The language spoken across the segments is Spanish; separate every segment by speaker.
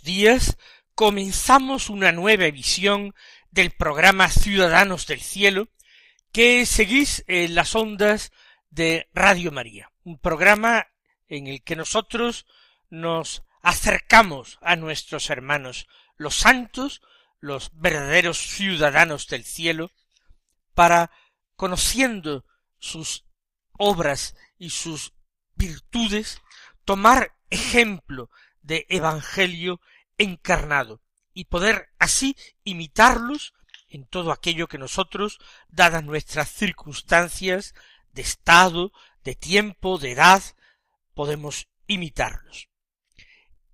Speaker 1: Días. Comenzamos una nueva edición del programa Ciudadanos del Cielo que seguís en las ondas de Radio María, un programa en el que nosotros nos acercamos a nuestros hermanos, los santos, los verdaderos ciudadanos del cielo, para, conociendo sus obras y sus virtudes, tomar ejemplo de Evangelio encarnado y poder así imitarlos en todo aquello que nosotros, dadas nuestras circunstancias de estado, de tiempo, de edad, podemos imitarlos.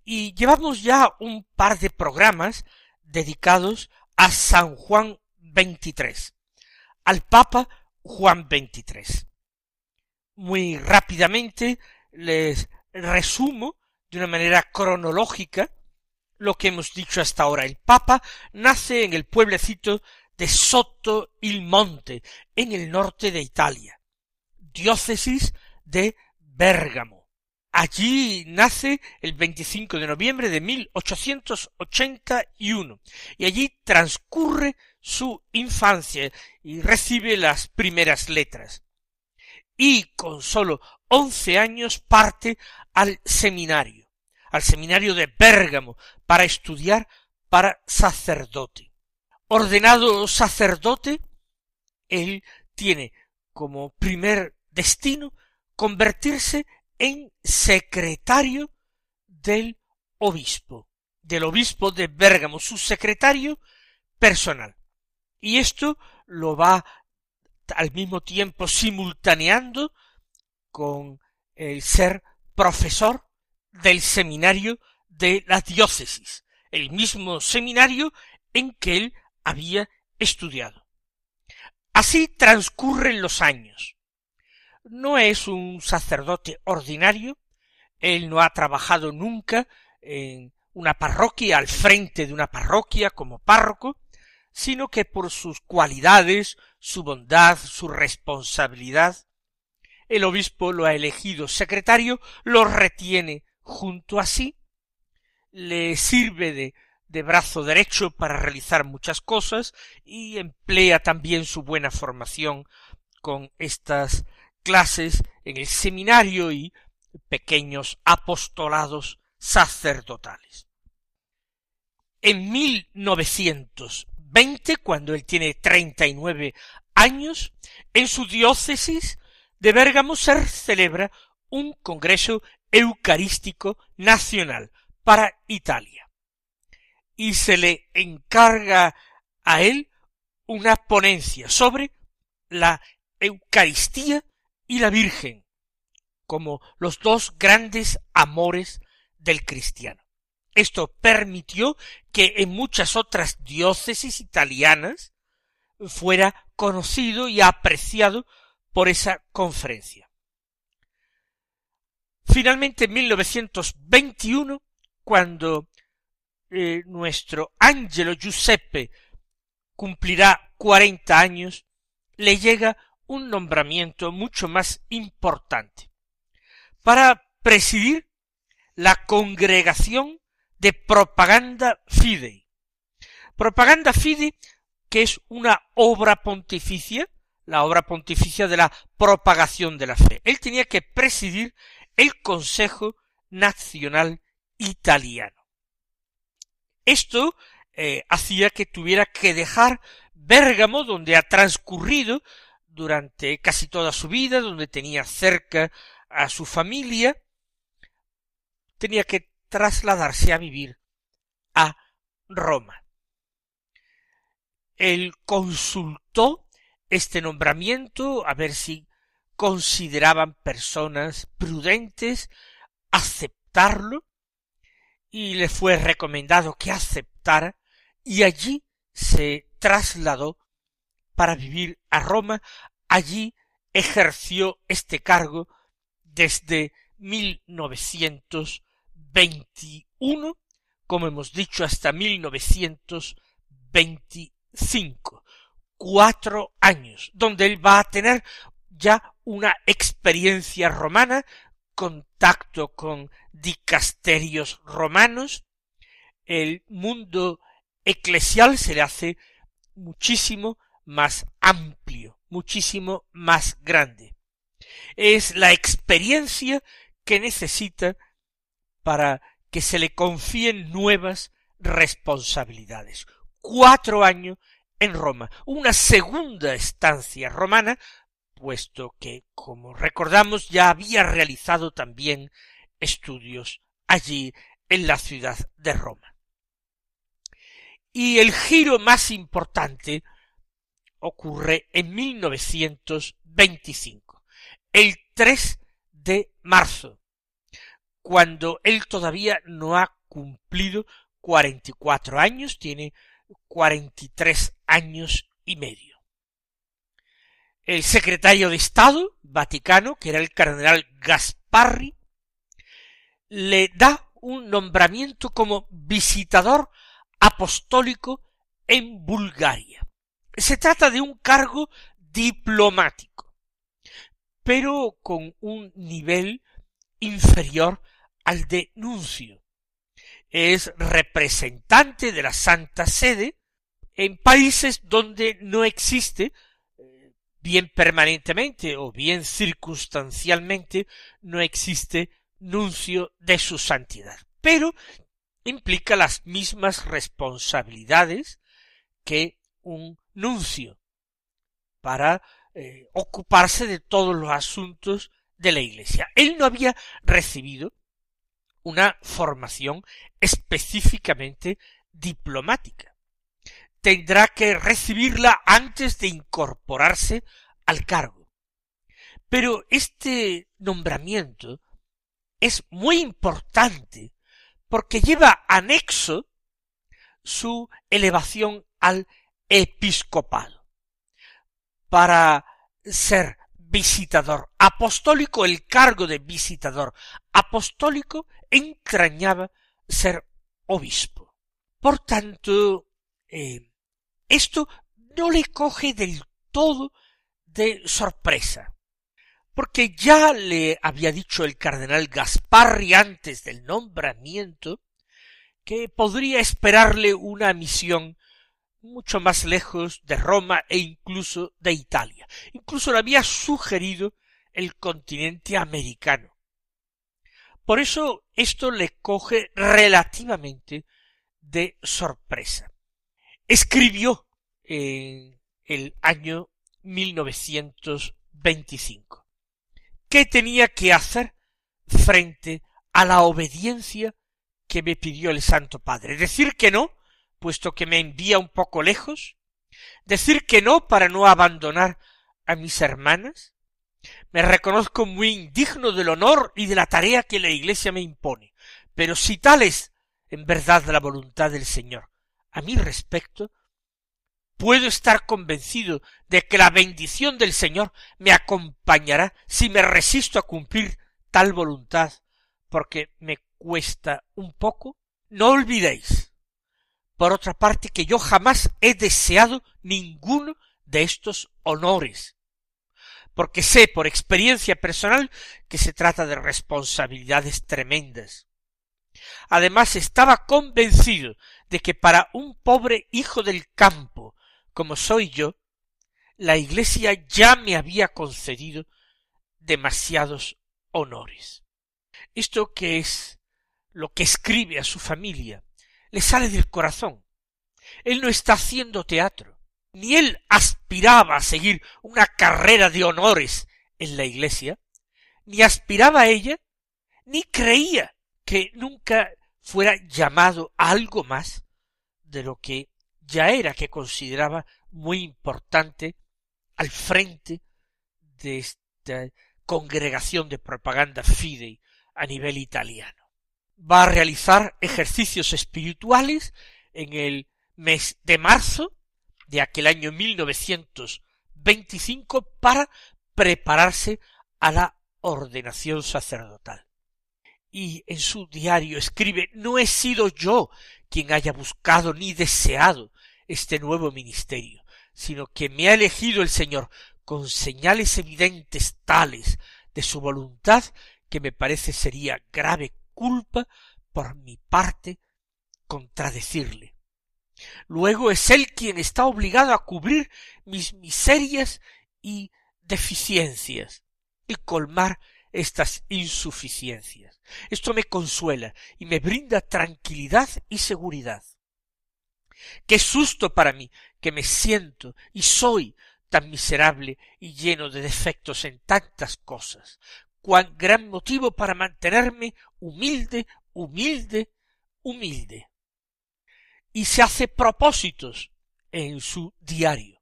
Speaker 1: Y llevamos ya un par de programas dedicados a San Juan XXIII, al Papa Juan XXIII. Muy rápidamente les resumo de una manera cronológica lo que hemos dicho hasta ahora. El Papa nace en el pueblecito de Sotto il Monte, en el norte de Italia, diócesis de Bérgamo. Allí nace el 25 de noviembre de 1881 y allí transcurre su infancia y recibe las primeras letras. Y con sólo once años parte al seminario, al seminario de Bérgamo, para estudiar para sacerdote. Ordenado sacerdote, él tiene como primer destino convertirse en secretario del obispo, del obispo de Bérgamo, su secretario personal. Y esto lo va al mismo tiempo simultaneando con el ser profesor del seminario de la diócesis, el mismo seminario en que él había estudiado. Así transcurren los años. No es un sacerdote ordinario, él no ha trabajado nunca en una parroquia, al frente de una parroquia como párroco, sino que por sus cualidades, su bondad, su responsabilidad, el obispo lo ha elegido secretario, lo retiene junto a sí, le sirve de, brazo derecho para realizar muchas cosas y emplea también su buena formación con estas clases en el seminario y pequeños apostolados sacerdotales. En 1920, cuando él tiene treinta y nueve años, en su diócesis de Bérgamo se celebra un congreso eucarístico nacional para Italia. Y se le encarga a él una ponencia sobre la Eucaristía y la Virgen, como los dos grandes amores del cristiano. Esto permitió que en muchas otras diócesis italianas fuera conocido y apreciado por esa conferencia. Finalmente, en 1921, cuando eh, nuestro Angelo Giuseppe cumplirá cuarenta años, le llega un nombramiento mucho más importante para presidir la congregación de propaganda fidei. Propaganda fidei, que es una obra pontificia la obra pontificia de la propagación de la fe. Él tenía que presidir el Consejo Nacional Italiano. Esto eh, hacía que tuviera que dejar Bérgamo, donde ha transcurrido durante casi toda su vida, donde tenía cerca a su familia, tenía que trasladarse a vivir a Roma. Él consultó este nombramiento a ver si consideraban personas prudentes aceptarlo y le fue recomendado que aceptara y allí se trasladó para vivir a Roma. Allí ejerció este cargo desde 1921, como hemos dicho, hasta 1925. Cuatro años, donde él va a tener ya una experiencia romana, contacto con dicasterios romanos, el mundo eclesial se le hace muchísimo más amplio, muchísimo más grande. Es la experiencia que necesita para que se le confíen nuevas responsabilidades. Cuatro años en Roma, una segunda estancia romana, puesto que, como recordamos, ya había realizado también estudios allí en la ciudad de Roma. Y el giro más importante ocurre en 1925, el 3 de marzo, cuando él todavía no ha cumplido cuarenta y cuatro años, tiene cuarenta y tres años y medio. El secretario de Estado Vaticano, que era el cardenal Gasparri, le da un nombramiento como visitador apostólico en Bulgaria. Se trata de un cargo diplomático, pero con un nivel inferior al de nuncio. Es representante de la Santa Sede en países donde no existe, bien permanentemente o bien circunstancialmente, no existe nuncio de su santidad. Pero implica las mismas responsabilidades que un nuncio para eh, ocuparse de todos los asuntos de la Iglesia. Él no había recibido una formación específicamente diplomática. Tendrá que recibirla antes de incorporarse al cargo. Pero este nombramiento es muy importante porque lleva anexo su elevación al episcopado. Para ser visitador apostólico, el cargo de visitador apostólico entrañaba ser obispo. Por tanto, eh, esto no le coge del todo de sorpresa, porque ya le había dicho el cardenal Gasparri antes del nombramiento que podría esperarle una misión mucho más lejos de Roma e incluso de Italia. Incluso le había sugerido el continente americano. Por eso esto le coge relativamente de sorpresa. Escribió en el año 1925 qué tenía que hacer frente a la obediencia que me pidió el Santo Padre. Decir que no puesto que me envía un poco lejos? ¿Decir que no para no abandonar a mis hermanas? Me reconozco muy indigno del honor y de la tarea que la Iglesia me impone, pero si tal es en verdad la voluntad del Señor a mi respecto, puedo estar convencido de que la bendición del Señor me acompañará si me resisto a cumplir tal voluntad, porque me cuesta un poco. No olvidéis por otra parte, que yo jamás he deseado ninguno de estos honores, porque sé por experiencia personal que se trata de responsabilidades tremendas. Además estaba convencido de que para un pobre hijo del campo, como soy yo, la Iglesia ya me había concedido demasiados honores. Esto que es lo que escribe a su familia, le sale del corazón. Él no está haciendo teatro, ni él aspiraba a seguir una carrera de honores en la iglesia, ni aspiraba a ella, ni creía que nunca fuera llamado a algo más de lo que ya era que consideraba muy importante al frente de esta congregación de propaganda fidei a nivel italiano. Va a realizar ejercicios espirituales en el mes de marzo de aquel año 1925 para prepararse a la ordenación sacerdotal. Y en su diario escribe No he sido yo quien haya buscado ni deseado este nuevo ministerio, sino que me ha elegido el Señor con señales evidentes tales de su voluntad que me parece sería grave culpa por mi parte contradecirle. Luego es él quien está obligado a cubrir mis miserias y deficiencias y colmar estas insuficiencias. Esto me consuela y me brinda tranquilidad y seguridad. Qué susto para mí que me siento y soy tan miserable y lleno de defectos en tantas cosas, cuán gran motivo para mantenerme humilde, humilde, humilde. Y se hace propósitos en su diario.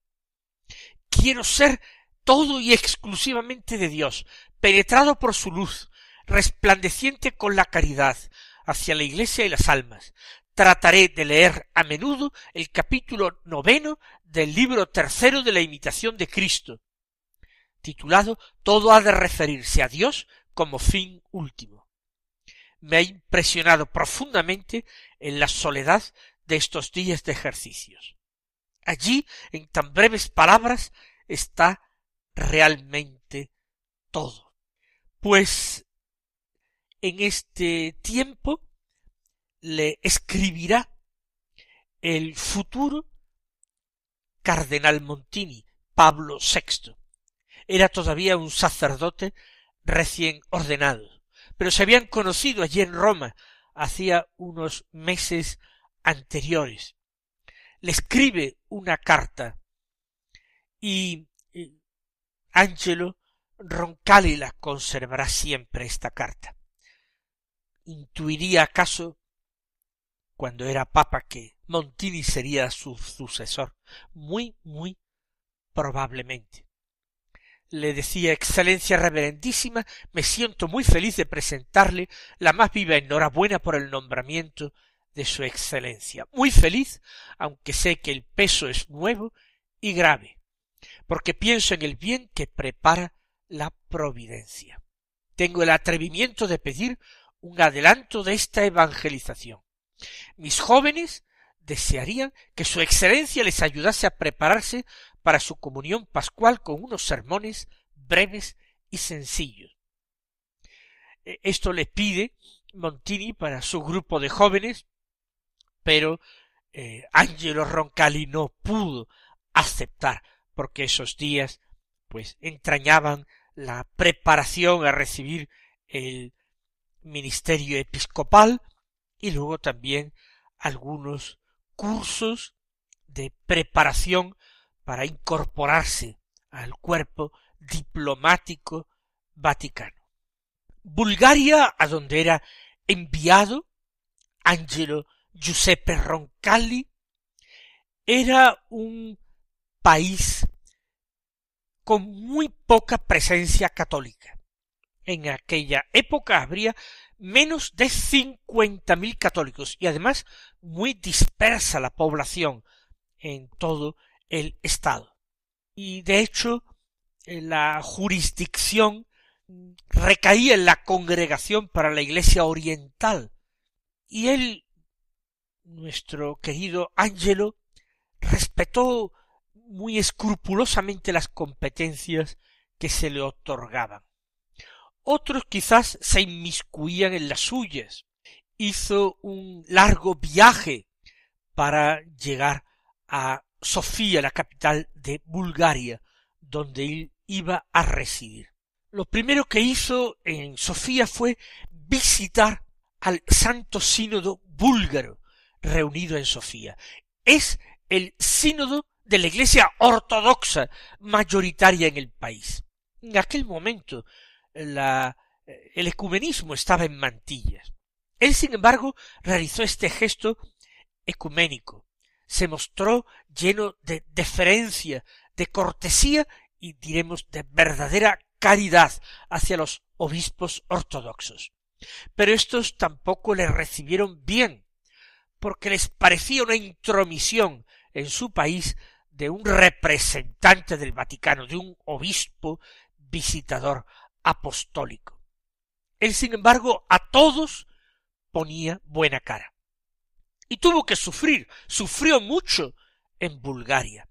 Speaker 1: Quiero ser todo y exclusivamente de Dios, penetrado por su luz, resplandeciente con la caridad hacia la Iglesia y las almas. Trataré de leer a menudo el capítulo noveno del libro tercero de la imitación de Cristo, titulado Todo ha de referirse a Dios como fin último. Me ha impresionado profundamente en la soledad de estos días de ejercicios. Allí, en tan breves palabras, está realmente todo. Pues en este tiempo le escribirá el futuro cardenal Montini, Pablo VI. Era todavía un sacerdote recién ordenado, pero se habían conocido allí en Roma hacía unos meses anteriores. Le escribe una carta y Angelo Roncalli la conservará siempre esta carta. ¿Intuiría acaso, cuando era papa, que Montini sería su sucesor? Muy, muy probablemente. Le decía Excelencia Reverendísima, me siento muy feliz de presentarle la más viva enhorabuena por el nombramiento de su Excelencia. Muy feliz, aunque sé que el peso es nuevo y grave porque pienso en el bien que prepara la providencia. Tengo el atrevimiento de pedir un adelanto de esta evangelización. Mis jóvenes desearían que su excelencia les ayudase a prepararse para su comunión pascual con unos sermones breves y sencillos. E, esto le pide Montini para su grupo de jóvenes, pero eh, Angelo Roncalli no pudo aceptar porque esos días pues entrañaban la preparación a recibir el ministerio episcopal y luego también algunos cursos de preparación para incorporarse al cuerpo diplomático vaticano. Bulgaria, a donde era enviado Angelo Giuseppe Roncalli, era un país con muy poca presencia católica. En aquella época habría menos de cincuenta mil católicos y además muy dispersa la población en todo el estado. Y de hecho la jurisdicción recaía en la congregación para la iglesia oriental y él nuestro querido Ángelo respetó muy escrupulosamente las competencias que se le otorgaban. Otros quizás se inmiscuían en las suyas. Hizo un largo viaje para llegar a Sofía, la capital de Bulgaria, donde él iba a residir. Lo primero que hizo en Sofía fue visitar al Santo Sínodo búlgaro reunido en Sofía. Es el sínodo de la Iglesia ortodoxa mayoritaria en el país. En aquel momento la, el ecumenismo estaba en mantillas. Él, sin embargo, realizó este gesto ecuménico, se mostró lleno de deferencia, de cortesía y diremos de verdadera caridad hacia los obispos ortodoxos. Pero estos tampoco le recibieron bien, porque les parecía una intromisión en su país de un representante del Vaticano, de un obispo visitador apostólico. Él, sin embargo, a todos ponía buena cara. Y tuvo que sufrir, sufrió mucho en Bulgaria.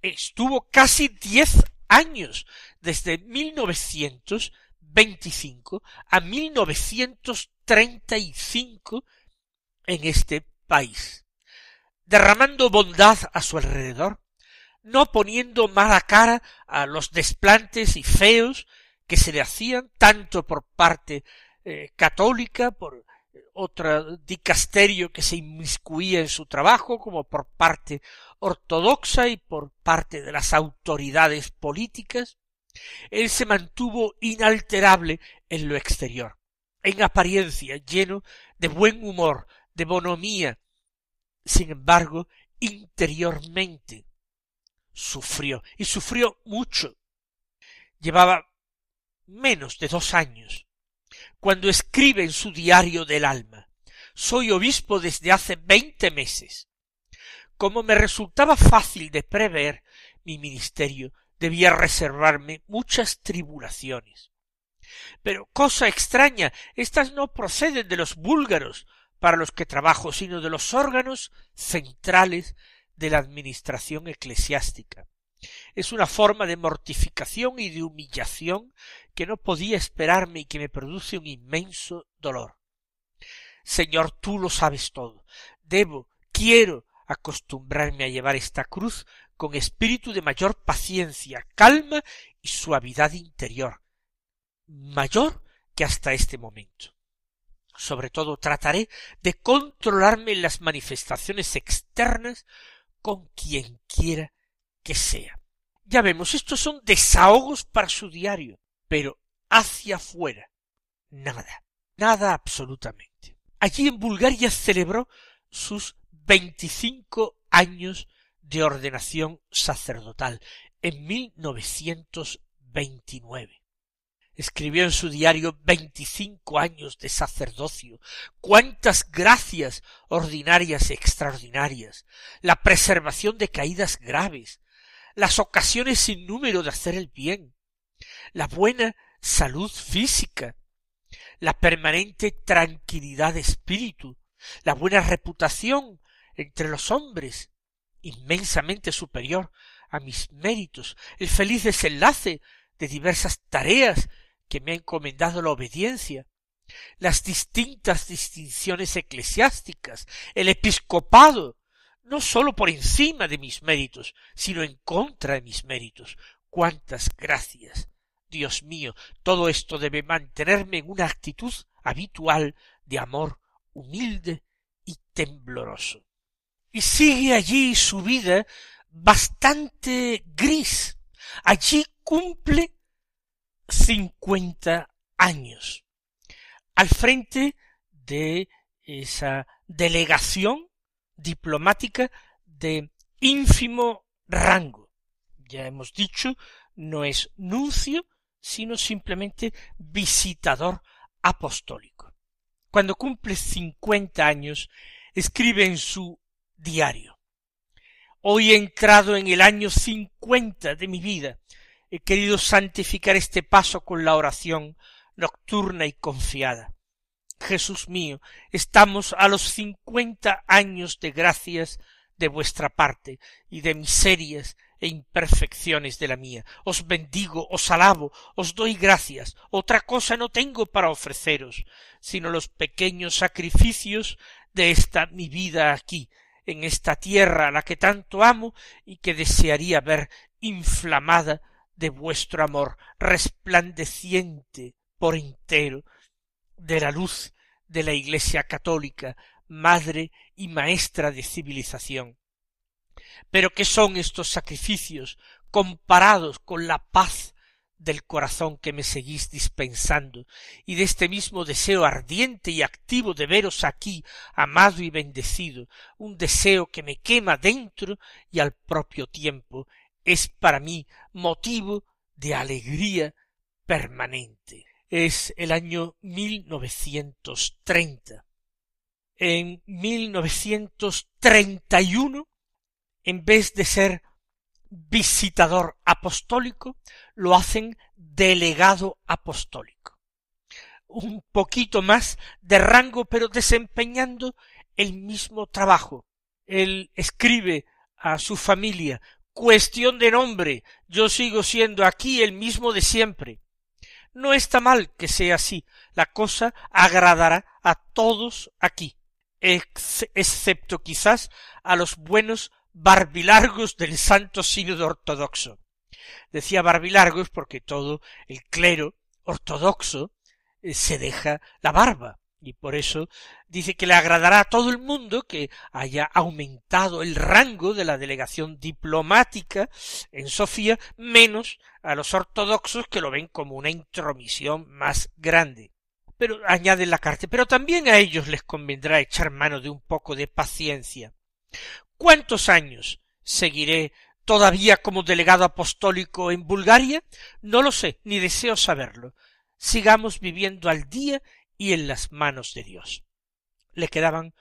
Speaker 1: Estuvo casi diez años, desde 1925 a 1935 en este país, derramando bondad a su alrededor, no poniendo mala cara a los desplantes y feos que se le hacían tanto por parte eh, católica, por otro dicasterio que se inmiscuía en su trabajo, como por parte ortodoxa y por parte de las autoridades políticas, él se mantuvo inalterable en lo exterior, en apariencia lleno de buen humor, de bonomía. Sin embargo, interiormente sufrió, y sufrió mucho. Llevaba menos de dos años cuando escribe en su diario del alma Soy obispo desde hace veinte meses. Como me resultaba fácil de prever, mi ministerio debía reservarme muchas tribulaciones. Pero cosa extraña, éstas no proceden de los búlgaros para los que trabajo, sino de los órganos centrales de la administración eclesiástica. Es una forma de mortificación y de humillación que no podía esperarme y que me produce un inmenso dolor. Señor, tú lo sabes todo. Debo, quiero acostumbrarme a llevar esta cruz con espíritu de mayor paciencia, calma y suavidad interior, mayor que hasta este momento. Sobre todo trataré de controlarme en las manifestaciones externas con quien quiera que sea. Ya vemos, estos son desahogos para su diario, pero hacia afuera, nada, nada absolutamente. Allí en Bulgaria celebró sus veinticinco años de ordenación sacerdotal en 1929. Escribió en su diario veinticinco años de sacerdocio, cuántas gracias ordinarias y extraordinarias, la preservación de caídas graves, las ocasiones sin número de hacer el bien, la buena salud física, la permanente tranquilidad de espíritu, la buena reputación entre los hombres, inmensamente superior a mis méritos, el feliz desenlace de diversas tareas que me ha encomendado la obediencia, las distintas distinciones eclesiásticas, el episcopado, no sólo por encima de mis méritos, sino en contra de mis méritos. Cuántas gracias. Dios mío, todo esto debe mantenerme en una actitud habitual de amor humilde y tembloroso. Y sigue allí su vida bastante gris. Allí cumple cincuenta años. Al frente de esa delegación diplomática de ínfimo rango. Ya hemos dicho, no es nuncio, sino simplemente visitador apostólico. Cuando cumple cincuenta años, escribe en su diario Hoy he entrado en el año cincuenta de mi vida. He querido santificar este paso con la oración nocturna y confiada. Jesús mío, estamos a los cincuenta años de gracias de vuestra parte y de miserias e imperfecciones de la mía. Os bendigo, os alabo, os doy gracias. Otra cosa no tengo para ofreceros, sino los pequeños sacrificios de esta mi vida aquí, en esta tierra a la que tanto amo y que desearía ver inflamada de vuestro amor, resplandeciente por entero de la luz de la Iglesia católica, madre y maestra de civilización. Pero ¿qué son estos sacrificios comparados con la paz del corazón que me seguís dispensando, y de este mismo deseo ardiente y activo de veros aquí, amado y bendecido, un deseo que me quema dentro y al propio tiempo es para mí motivo de alegría permanente. Es el año 1930. En 1931, en vez de ser visitador apostólico, lo hacen delegado apostólico. Un poquito más de rango, pero desempeñando el mismo trabajo. Él escribe a su familia cuestión de nombre, yo sigo siendo aquí el mismo de siempre. No está mal que sea así, la cosa agradará a todos aquí, excepto quizás a los buenos barbilargos del Santo Sínodo ortodoxo. Decía barbilargos porque todo el clero ortodoxo eh, se deja la barba, y por eso dice que le agradará a todo el mundo que haya aumentado el rango de la delegación diplomática en Sofía, menos a los ortodoxos que lo ven como una intromisión más grande. Pero añade la carta, pero también a ellos les convendrá echar mano de un poco de paciencia. ¿Cuántos años seguiré todavía como delegado apostólico en Bulgaria? No lo sé, ni deseo saberlo. Sigamos viviendo al día y en las manos de Dios. Le quedaban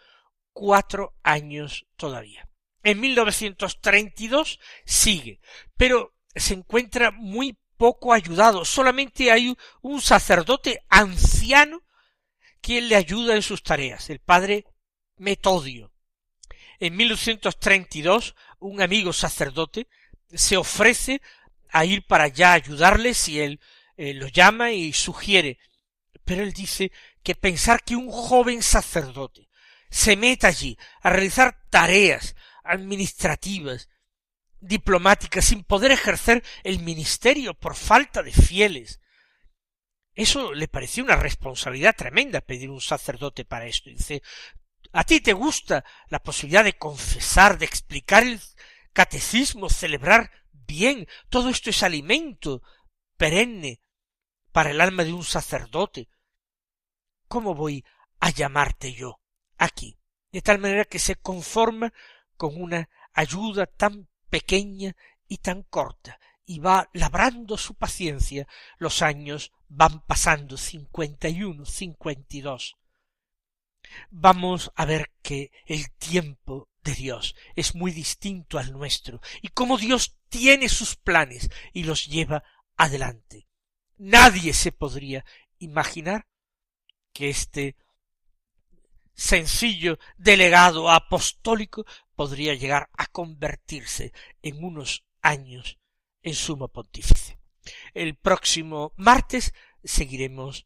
Speaker 1: cuatro años todavía. En 1932 sigue, pero se encuentra muy poco ayudado. Solamente hay un sacerdote anciano quien le ayuda en sus tareas, el padre Metodio. En 1932 un amigo sacerdote se ofrece a ir para allá a ayudarle si él eh, lo llama y sugiere. Pero él dice que pensar que un joven sacerdote se meta allí a realizar tareas administrativas, diplomáticas, sin poder ejercer el ministerio por falta de fieles. Eso le pareció una responsabilidad tremenda pedir un sacerdote para esto. dice, a ti te gusta la posibilidad de confesar, de explicar el catecismo, celebrar bien. Todo esto es alimento perenne para el alma de un sacerdote. ¿cómo voy a llamarte yo aquí? De tal manera que se conforma con una ayuda tan pequeña y tan corta, y va labrando su paciencia. Los años van pasando cincuenta y uno, cincuenta y dos. Vamos a ver que el tiempo de Dios es muy distinto al nuestro, y cómo Dios tiene sus planes y los lleva adelante. Nadie se podría imaginar que este sencillo delegado apostólico podría llegar a convertirse en unos años en sumo pontífice. El próximo martes seguiremos